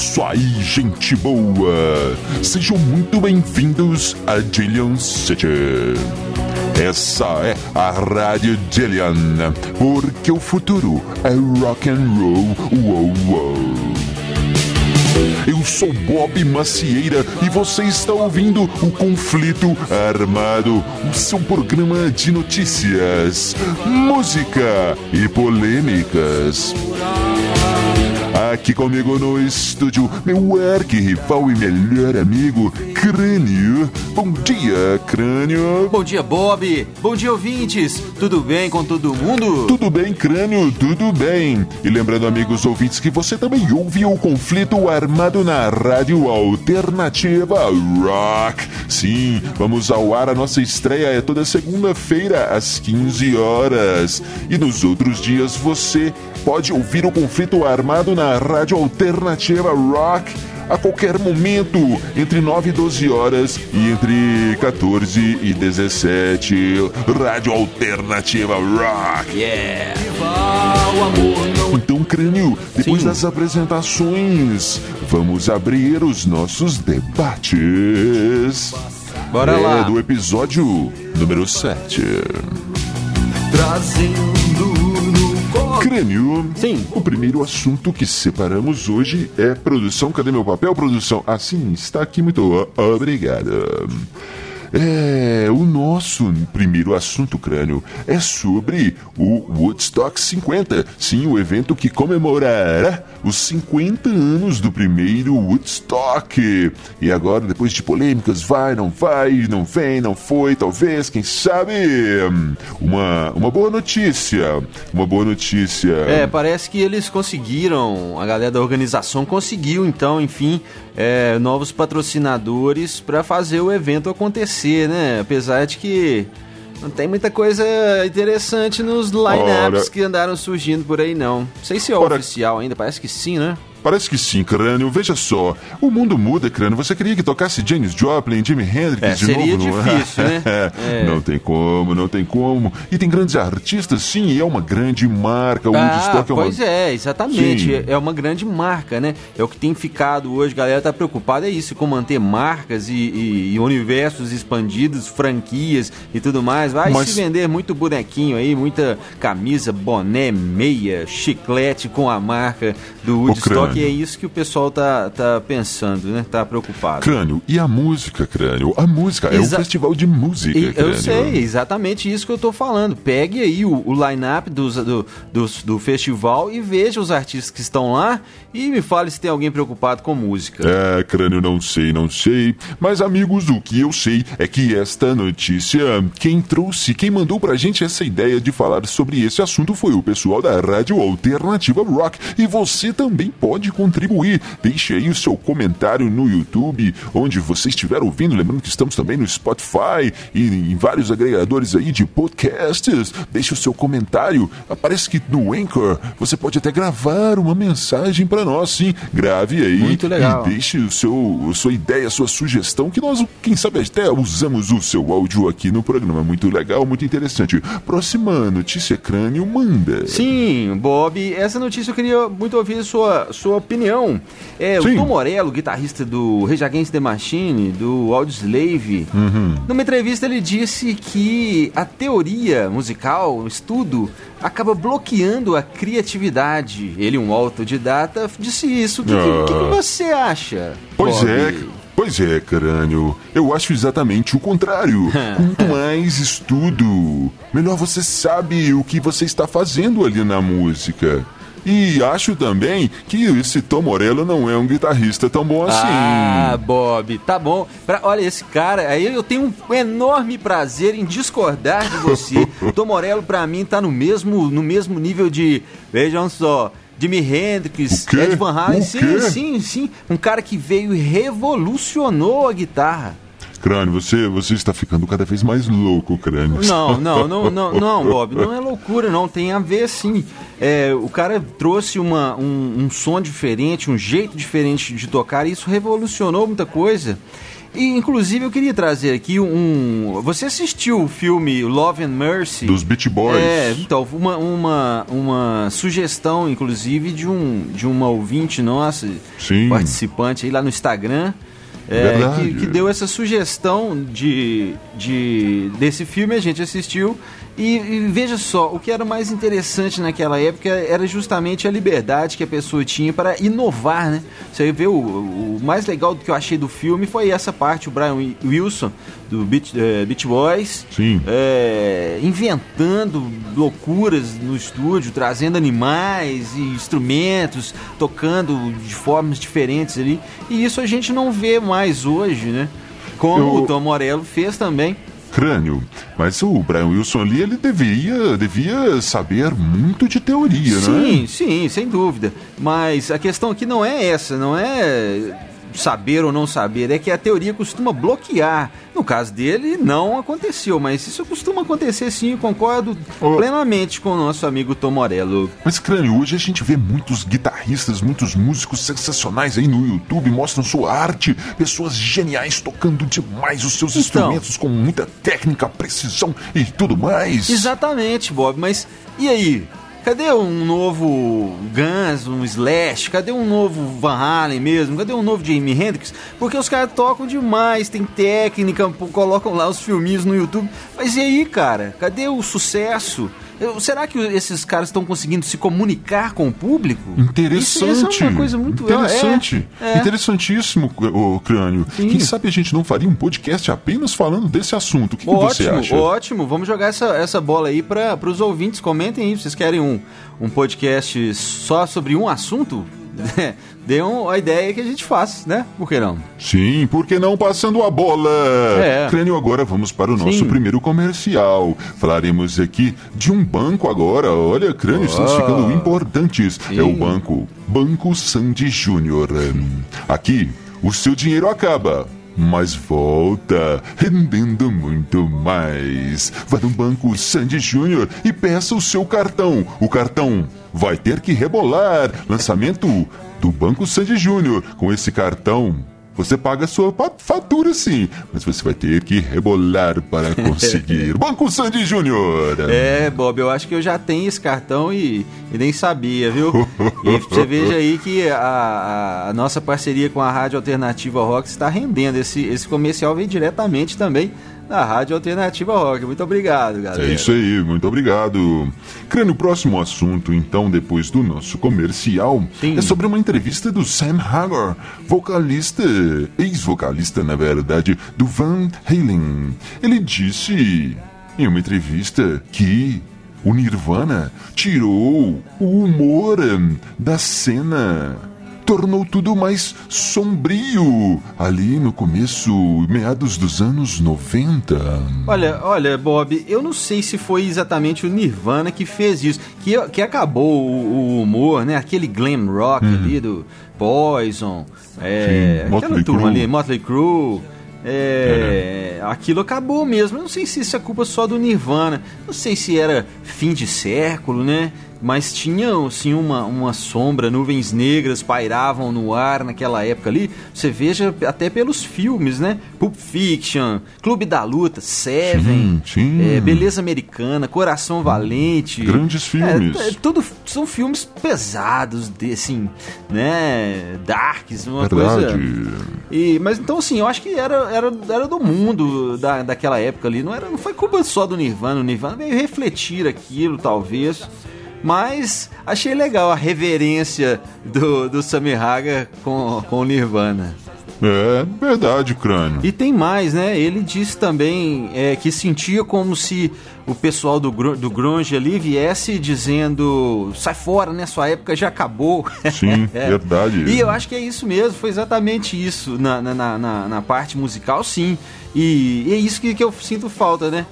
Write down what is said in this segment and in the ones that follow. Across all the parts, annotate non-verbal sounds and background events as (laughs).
isso aí, gente boa! Sejam muito bem-vindos a Jillian City. Essa é a Rádio Jillian, porque o futuro é rock and roll. Uou, uou. Eu sou Bob Macieira e você está ouvindo o Conflito Armado, o seu programa de notícias, música e polêmicas. Aqui comigo no estúdio, meu arqui-rival e melhor amigo, Crânio. Bom dia, Crânio. Bom dia, Bob. Bom dia, ouvintes. Tudo bem com todo mundo? Tudo bem, Crânio, tudo bem. E lembrando, amigos ouvintes, que você também ouve o conflito armado na Rádio Alternativa Rock. Sim, vamos ao ar. A nossa estreia é toda segunda-feira, às 15 horas. E nos outros dias você pode ouvir o conflito armado na Rádio Alternativa Rock a qualquer momento, entre 9 e 12 horas e entre 14 e 17. Rádio Alternativa Rock. Yeah! Então, Crânio, depois Sim. das apresentações, vamos abrir os nossos debates. Bora é lá. do episódio número 7. Trazendo. Crânio. Sim. O primeiro assunto que separamos hoje é produção. Cadê meu papel, produção? Ah, sim, está aqui. Muito obrigado. É, o nosso primeiro assunto, crânio, é sobre o Woodstock 50. Sim, o evento que comemorará os 50 anos do primeiro Woodstock. E agora, depois de polêmicas, vai, não vai, não vem, não foi, talvez, quem sabe? Uma, uma boa notícia. Uma boa notícia. É, parece que eles conseguiram, a galera da organização conseguiu, então, enfim, é, novos patrocinadores para fazer o evento acontecer, né? Apesar de que não tem muita coisa interessante nos lineups Ora. que andaram surgindo por aí, não. Não sei se é Ora. oficial ainda, parece que sim, né? Parece que sim, crânio. Veja só. O mundo muda, crânio. Você queria que tocasse Janis Joplin, Jimi Hendrix É, de seria novo? não difícil, né? (laughs) É. É. Não tem como, não tem como. E tem grandes artistas, sim, e é uma grande marca. O Ah, Woodstock é uma... pois é, exatamente. Sim. É- É uma grande marca, né? É o que tem ficado hoje. A galera tá preocupada, é isso, com manter marcas e, e- e universos expandidos, franquias e tudo mais. Vai Mas- se vender muito bonequinho aí, muita camisa, boné, meia, chiclete com a marca do Woodstock. Crânio. E é isso que o pessoal tá, tá pensando, né? Tá preocupado. Crânio, e a música, crânio? A música é um Exa- festival de música, E crânio. eu sei, exatamente isso que eu tô falando. Pegue aí o, o line-up dos- do, dos- do festival e veja os artistas que estão lá e me fale se tem alguém preocupado com música. É, crânio, não sei, não sei. Mas, amigos, o que eu sei é que esta notícia, quem trouxe, quem mandou pra gente essa ideia de falar sobre esse assunto foi o pessoal da Rádio Alternativa Rock. E você também pode contribuir. Deixe aí o seu comentário no YouTube, onde você estiver ouvindo. Lembrando que estamos também no Spotify e em vários agregadores aí de podcasts. Deixe o seu comentário. Parece que no Anchor você pode até gravar uma mensagem pra nós, sim. Grave aí. Muito legal. E deixe o seu, sua ideia, sua sugestão, que nós, quem sabe, até usamos o seu áudio aqui no programa. Muito legal, muito interessante. Próxima notícia, crânio, manda. Sim, Bob, essa notícia eu queria muito ouvir a sua, sua opinião. É, Sim. o Tom Morello, guitarrista do Rage Against the Machine, do Audioslave, Uhum. numa entrevista ele disse que a teoria musical, o estudo, acaba bloqueando a criatividade. Ele, um autodidata, disse isso. O que, o que que Ah. você acha? Pois Bob? é, pois é, crânio. Eu acho exatamente o contrário. (laughs) Quanto mais estudo, melhor você sabe o que você está fazendo ali na música. E acho também que esse Tom Morello não é um guitarrista tão bom assim. Ah, Bob, tá bom. Pra- olha, esse cara, aí eu tenho um enorme prazer em discordar de você. (laughs) Tom Morello, pra mim, tá no mesmo, no mesmo nível de. Vejam só. Jimi Hendrix? Ed Van Halen, sim, sim, sim. Um cara que veio e revolucionou a guitarra. Crânio, você, você está ficando cada vez mais louco, crânio. Não, não, não, não, não, (laughs) Bob, não é loucura, não. Tem a ver sim. É, o cara trouxe uma, um, um som diferente, um jeito diferente de tocar, e isso revolucionou muita coisa. E, inclusive, eu queria trazer aqui um. Você assistiu o filme Love and Mercy? Dos Beach Boys. É, então, uma, uma, uma sugestão, inclusive, de, um, de uma ouvinte nossa, Sim. participante aí lá no Instagram. É, que, que deu essa sugestão de, de desse filme, a gente assistiu. E, e veja só, o que era mais interessante naquela época era justamente a liberdade que a pessoa tinha para inovar, né? Você vê o, o mais legal do que eu achei do filme foi essa parte, o Brian Wilson, do Beach, eh, Beach Boys, é, inventando loucuras no estúdio, trazendo animais e instrumentos, tocando de formas diferentes ali. E isso a gente não vê mais hoje, né? Como Eu- o Tom Morello fez também. Crânio. Mas o Brian Wilson ali, ele devia, devia saber muito de teoria, né? Sim, sim, sem dúvida. Mas a questão aqui não é essa, não é saber ou não saber, é que a teoria costuma bloquear. No caso dele, não aconteceu, mas isso costuma acontecer sim, concordo Ô. plenamente com o nosso amigo Tom Morello. Mas, Crânio, hoje a gente vê muitos guitarristas, muitos músicos sensacionais aí no YouTube, mostram sua arte, pessoas geniais tocando demais os seus Então. instrumentos com muita técnica, precisão e tudo mais. Exatamente, Bob, mas e aí? Cadê um novo Guns, um Slash? Cadê um novo Van Halen mesmo? Cadê um novo Jimi Hendrix? Porque os caras tocam demais, tem técnica, colocam lá os filminhos no YouTube. Mas e aí, cara? Cadê o sucesso? Será que esses caras estão conseguindo se comunicar com o público? Interessante. Isso, isso é uma coisa muito interessante. É, é. Interessantíssimo, o Crânio. Sim. Quem sabe a gente não faria um podcast apenas falando desse assunto? O que, que você Ótimo, acha? ótimo. Vamos jogar essa, essa bola aí para os ouvintes. Comentem aí. Vocês querem um, um podcast só sobre um assunto? (laughs) Dê um, a ideia que a gente faz, né? Por que não? Sim, por que não passando a bola? É. Crânio, agora vamos para o nosso Sim. primeiro comercial. Falaremos aqui de um banco agora. Olha, Crânio, estamos Ah. ficando importantes. É o Sim. banco Banco Sandy Júnior. Aqui, o seu dinheiro acaba. Mas volta, rendendo muito mais. Vá no Banco Sandy Júnior e peça o seu cartão. O cartão vai ter que rebolar. Lançamento do Banco Sandy Júnior. Com esse cartão, você paga a sua fatura sim, mas você vai ter que rebolar para (laughs) conseguir. Banco Sandy Júnior. É, Bob, eu acho que eu já tenho esse cartão e, e nem sabia, viu? E você veja aí que a, a- a nossa parceria com a Rádio Alternativa Rock está rendendo. Esse, esse comercial vem diretamente também da Rádio Alternativa Rock. Muito obrigado, galera. É isso aí, muito obrigado. Crânio, o próximo assunto, então, depois do nosso comercial, Sim. é sobre uma entrevista do Sam Hagar, vocalista, ex-vocalista, na verdade, do Van Halen. Ele disse em uma entrevista que o Nirvana tirou o humor hum, da cena tornou tudo mais sombrio ali no começo, meados dos anos 90. Olha, olha, Bob, eu não sei se foi exatamente o Nirvana que fez isso, que, que acabou o, o humor, né? Aquele glam rock ali do Poison, é, Sim, aquela Motley turma ali, Motley Crue. é, Aquilo acabou mesmo. Eu não sei se isso é culpa só do Nirvana. Não sei se era fim de século, né? Mas tinha assim uma, uma sombra, nuvens negras pairavam no ar naquela época ali. Você veja até pelos filmes, né? Pulp Fiction, Clube da Luta, Seven, Sim, sim. é, Beleza Americana, Coração Valente. Grandes filmes. É, é, tudo são filmes pesados, de, assim, né? Darks, uma Verdade. coisa. E, mas então assim, eu acho que era, era, era do mundo da, daquela época ali. Não, era, não foi culpa só do Nirvana. O Nirvana veio refletir aquilo, talvez. Mas achei legal a reverência do, do Sammy Hagar com, com o Nirvana. É verdade, crânio. E tem mais, né? Ele disse também é, que sentia como se o pessoal do, do grunge ali viesse dizendo sai fora, né? Sua época já acabou. (laughs) Sim, verdade. E eu acho que é isso mesmo, foi exatamente isso na, na, na, na- na parte musical, sim. E, e é isso que, que eu sinto falta, né?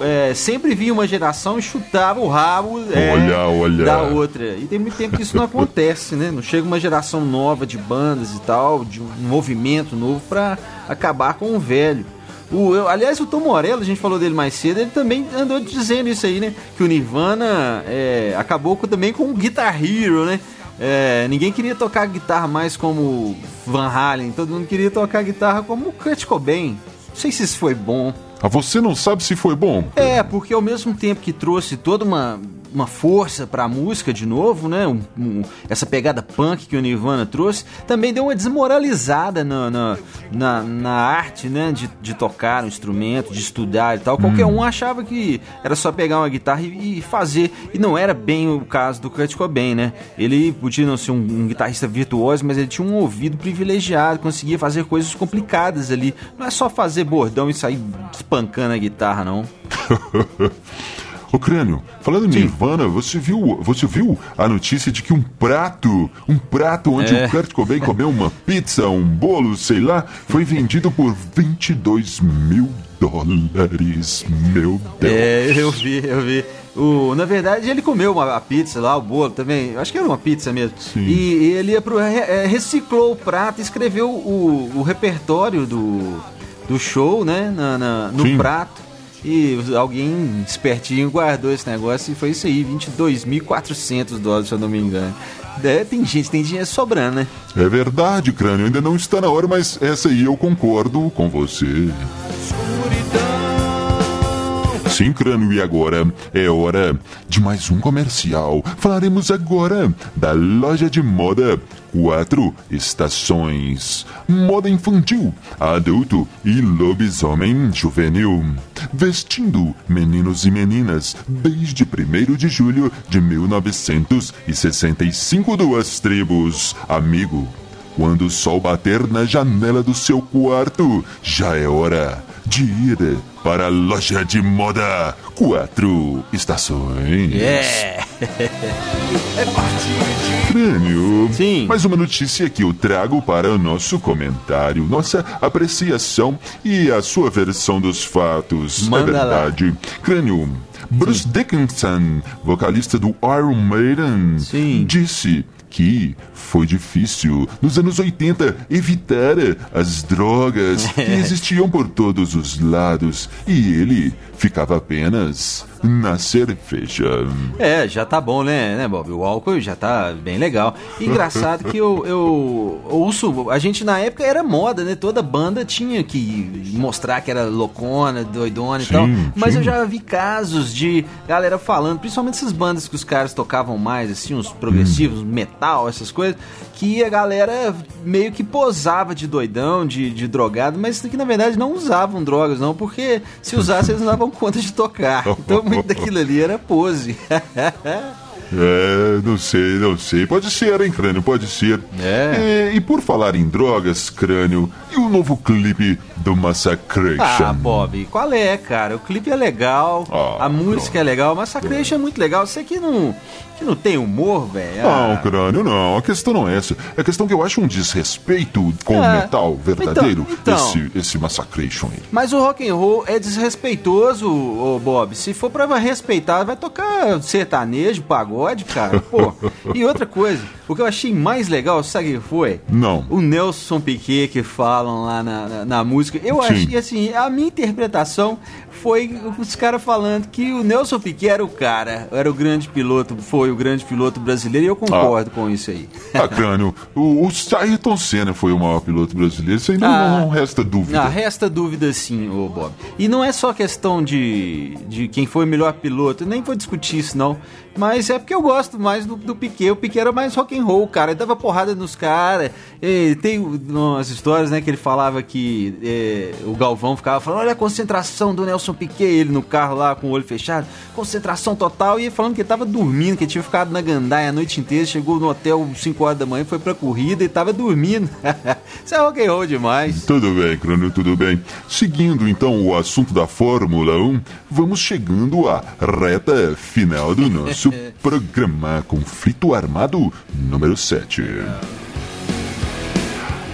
É, sempre vi uma geração e chutava o rabo é, Olha, olha. da outra. E tem muito tempo que isso não acontece, né? Não chega uma geração nova de bandas e tal, de um movimento novo pra acabar com o velho. O, eu- aliás, o Tom Morello, a gente falou dele mais cedo, ele também andou dizendo isso aí, né? Que o Nirvana é, acabou com- também com o Guitar Hero, né? É, ninguém queria tocar guitarra mais como Van Halen, todo mundo queria tocar guitarra como Kurt Cobain. Não sei se isso foi bom. Você não sabe se foi bom? É, porque ao mesmo tempo que trouxe toda uma uma força para a música de novo, né? Um, um, essa pegada punk que o Nirvana trouxe, também deu uma desmoralizada na, na, na, na arte, né? De, de tocar um instrumento, de estudar e tal. Qualquer Hum. um achava que era só pegar uma guitarra e, e fazer. E não era bem o caso do Kurt Cobain, né? Ele podia não ser um, um guitarrista virtuoso, mas ele tinha um ouvido privilegiado, conseguia fazer coisas complicadas ali. Não é só fazer bordão e sair espancando a guitarra, não. (laughs) Ô Crânio, falando em Nirvana, você viu, você viu a notícia de que um prato, um prato onde É. o Kurt Cobain comeu uma pizza, um bolo, sei lá, foi vendido por 22 mil dólares. Meu Deus. É, eu vi, eu vi. O, na verdade, ele comeu uma, a pizza lá, o bolo também. Eu acho que era uma pizza mesmo. Sim. E, ele ia pro, é, reciclou o prato, escreveu o, o repertório do, do show, né? na- na- no Sim. prato. E alguém espertinho guardou esse negócio e foi isso aí, 22.400 dólares, se eu não me engano. É, tem gente, tem dinheiro sobrando, né? É verdade, Crânio, ainda não está na hora, mas essa aí eu concordo com você. Sim, Crânio, e agora é hora de mais um comercial. Falaremos agora da loja de moda Quatro Estações. Moda infantil, adulto e lobisomem juvenil. Vestindo meninos e meninas desde 1 de julho de 1965 duas tribos. Amigo, quando o sol bater na janela do seu quarto, já é hora de ir para a loja de moda Quatro Estações. É! (laughs) Crânio. Sim. Mais uma notícia que eu trago para o nosso comentário, nossa apreciação e a sua versão dos fatos. Manda é lá. verdade. Crânio. Bruce Dickinson, vocalista do Iron Maiden, Sim. disse que foi difícil nos anos 80 evitar as drogas (laughs) que existiam por todos os lados e ele ficava apenas na cerveja. É, já tá bom, né, né, Bob? O álcool já tá bem legal. Engraçado que eu, eu ouço. A gente na época era moda, né? Toda banda tinha que mostrar que era loucona, doidona e Sim, tal. Mas sim. eu já vi casos de galera falando, principalmente essas bandas que os caras tocavam mais, assim, uns progressivos, metal, essas coisas, que a galera meio que posava de doidão, de, de drogado, mas que na verdade não usavam drogas, não, porque se usassem eles não davam conta de tocar. (laughs) Então muito daquilo ali era pose. (laughs) É, não sei, não sei. Pode ser, hein, crânio? Pode ser. É. E, e por falar em drogas, crânio, e o novo clipe do Massacration? Ah, Bob, qual é, cara? O clipe é legal, Ah, a música é legal, mas Sacration é muito legal. Você que não, que não tem humor, velho. Não, ah, crânio, não. A questão não é essa. É a questão que eu acho um desrespeito com o É. metal verdadeiro. Então, então. Esse, esse Massacration aí. Mas o rock and roll é desrespeitoso, ô Bob. Se for pra respeitar, vai tocar sertanejo, pagode, cara. Pô. (laughs) E outra coisa, o que eu achei mais legal, sabe o que foi? Não. O Nelson Piquet que falam lá na, na, na música. Eu Sim. achei assim, a minha interpretação foi os caras falando que o Nelson Piquet era o cara, era o grande piloto, foi o grande piloto brasileiro, e eu concordo com isso aí. Ah, crânio, o, o Ayrton Senna foi o maior piloto brasileiro. Isso aí não, Ah. não resta dúvida. Ah, resta dúvida sim, ô Bob. E não é só questão de, de quem foi o melhor piloto, nem vou discutir isso não. Mas é porque eu gosto mais do, do Piquet. O Piquet era mais rock and roll, cara. Ele dava porrada nos caras. Tem umas histórias, né, que ele falava que é, o Galvão ficava falando, olha a concentração do Nelson Piquet, ele no carro lá com o olho fechado, concentração total, e falando que ele tava dormindo, que ele tinha ficado na gandaia a noite inteira, chegou no hotel 5 horas da manhã, foi pra corrida e tava dormindo. (laughs) Isso é rock and roll demais. Tudo bem, Crânio, tudo bem. Seguindo então o assunto da Fórmula 1, vamos chegando à reta final do nosso (laughs) programa Conflito Armado número 7.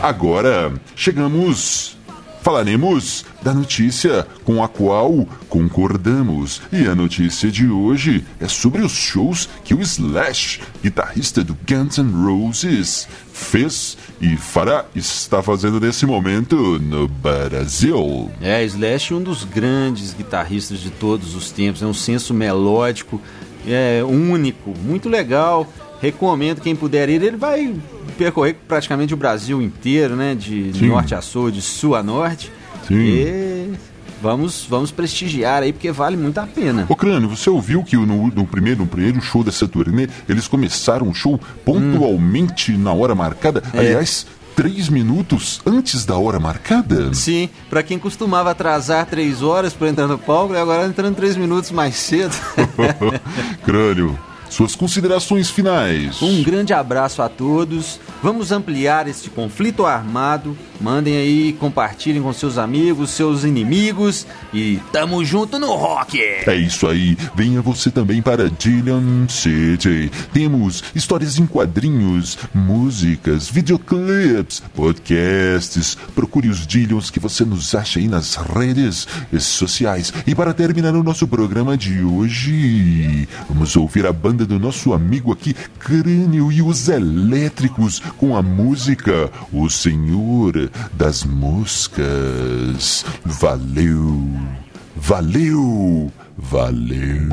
Agora chegamos. Falaremos da notícia com a qual concordamos. E a notícia de hoje é sobre os shows que o Slash, guitarrista do Guns N' Roses, fez e fará, está fazendo nesse momento no Brasil. É, Slash é um dos grandes guitarristas de todos os tempos, é um senso melódico, é único, muito legal. Recomendo quem puder ir. Ele vai percorrer praticamente o Brasil inteiro, né? De norte a sul, de sul a norte. Sim. E vamos, vamos prestigiar aí, porque vale muito a pena. Ô Crânio, você ouviu que no, no primeiro, no primeiro show dessa turnê, eles começaram o show pontualmente na hora marcada? É. Aliás, três minutos antes da hora marcada? Sim, pra quem costumava atrasar três horas pra entrar no palco, agora entrando três minutos mais cedo. (laughs) Crânio, suas considerações finais. Um grande abraço a todos. Vamos ampliar este conflito armado. Mandem aí, compartilhem com seus amigos, seus inimigos e tamo junto no rock. É isso aí, venha você também para Dillian City. Temos histórias em quadrinhos, músicas, videoclips, podcasts. Procure os Dillions que você nos acha aí nas redes sociais. E para terminar o nosso programa de hoje, vamos ouvir a banda do nosso amigo aqui, Crânio e os Elétricos, com a música O Senhor das Moscas. Valeu! Valeu! Valeu!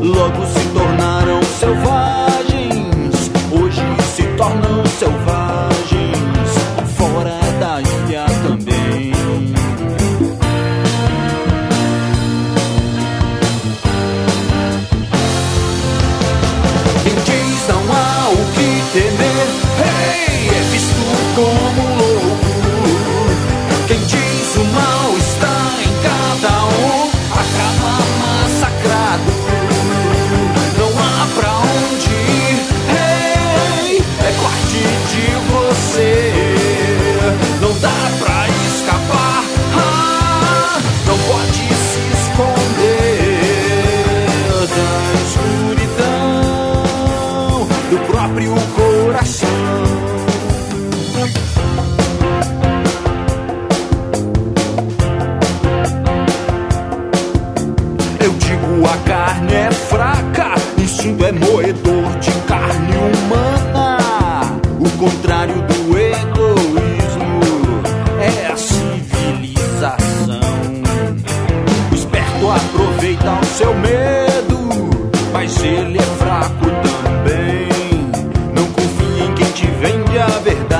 Logo se tornaram selvagens. Aproveita o seu medo, mas ele é fraco também. Não confie em quem te vende a verdade.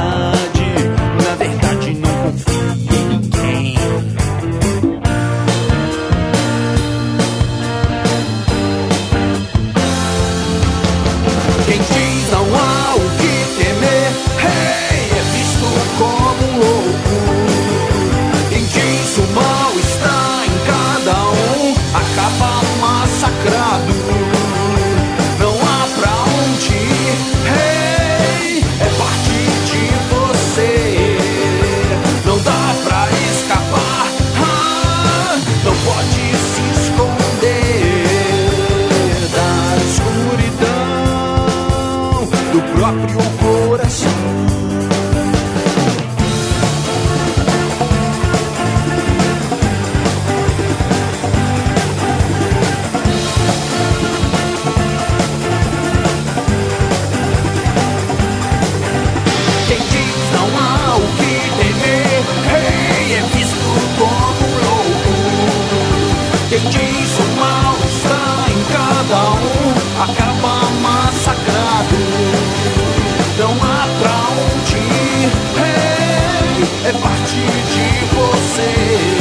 Quem diz o mal está em cada um, acaba massacrado. Não há pra onde ir, hey, é parte de você.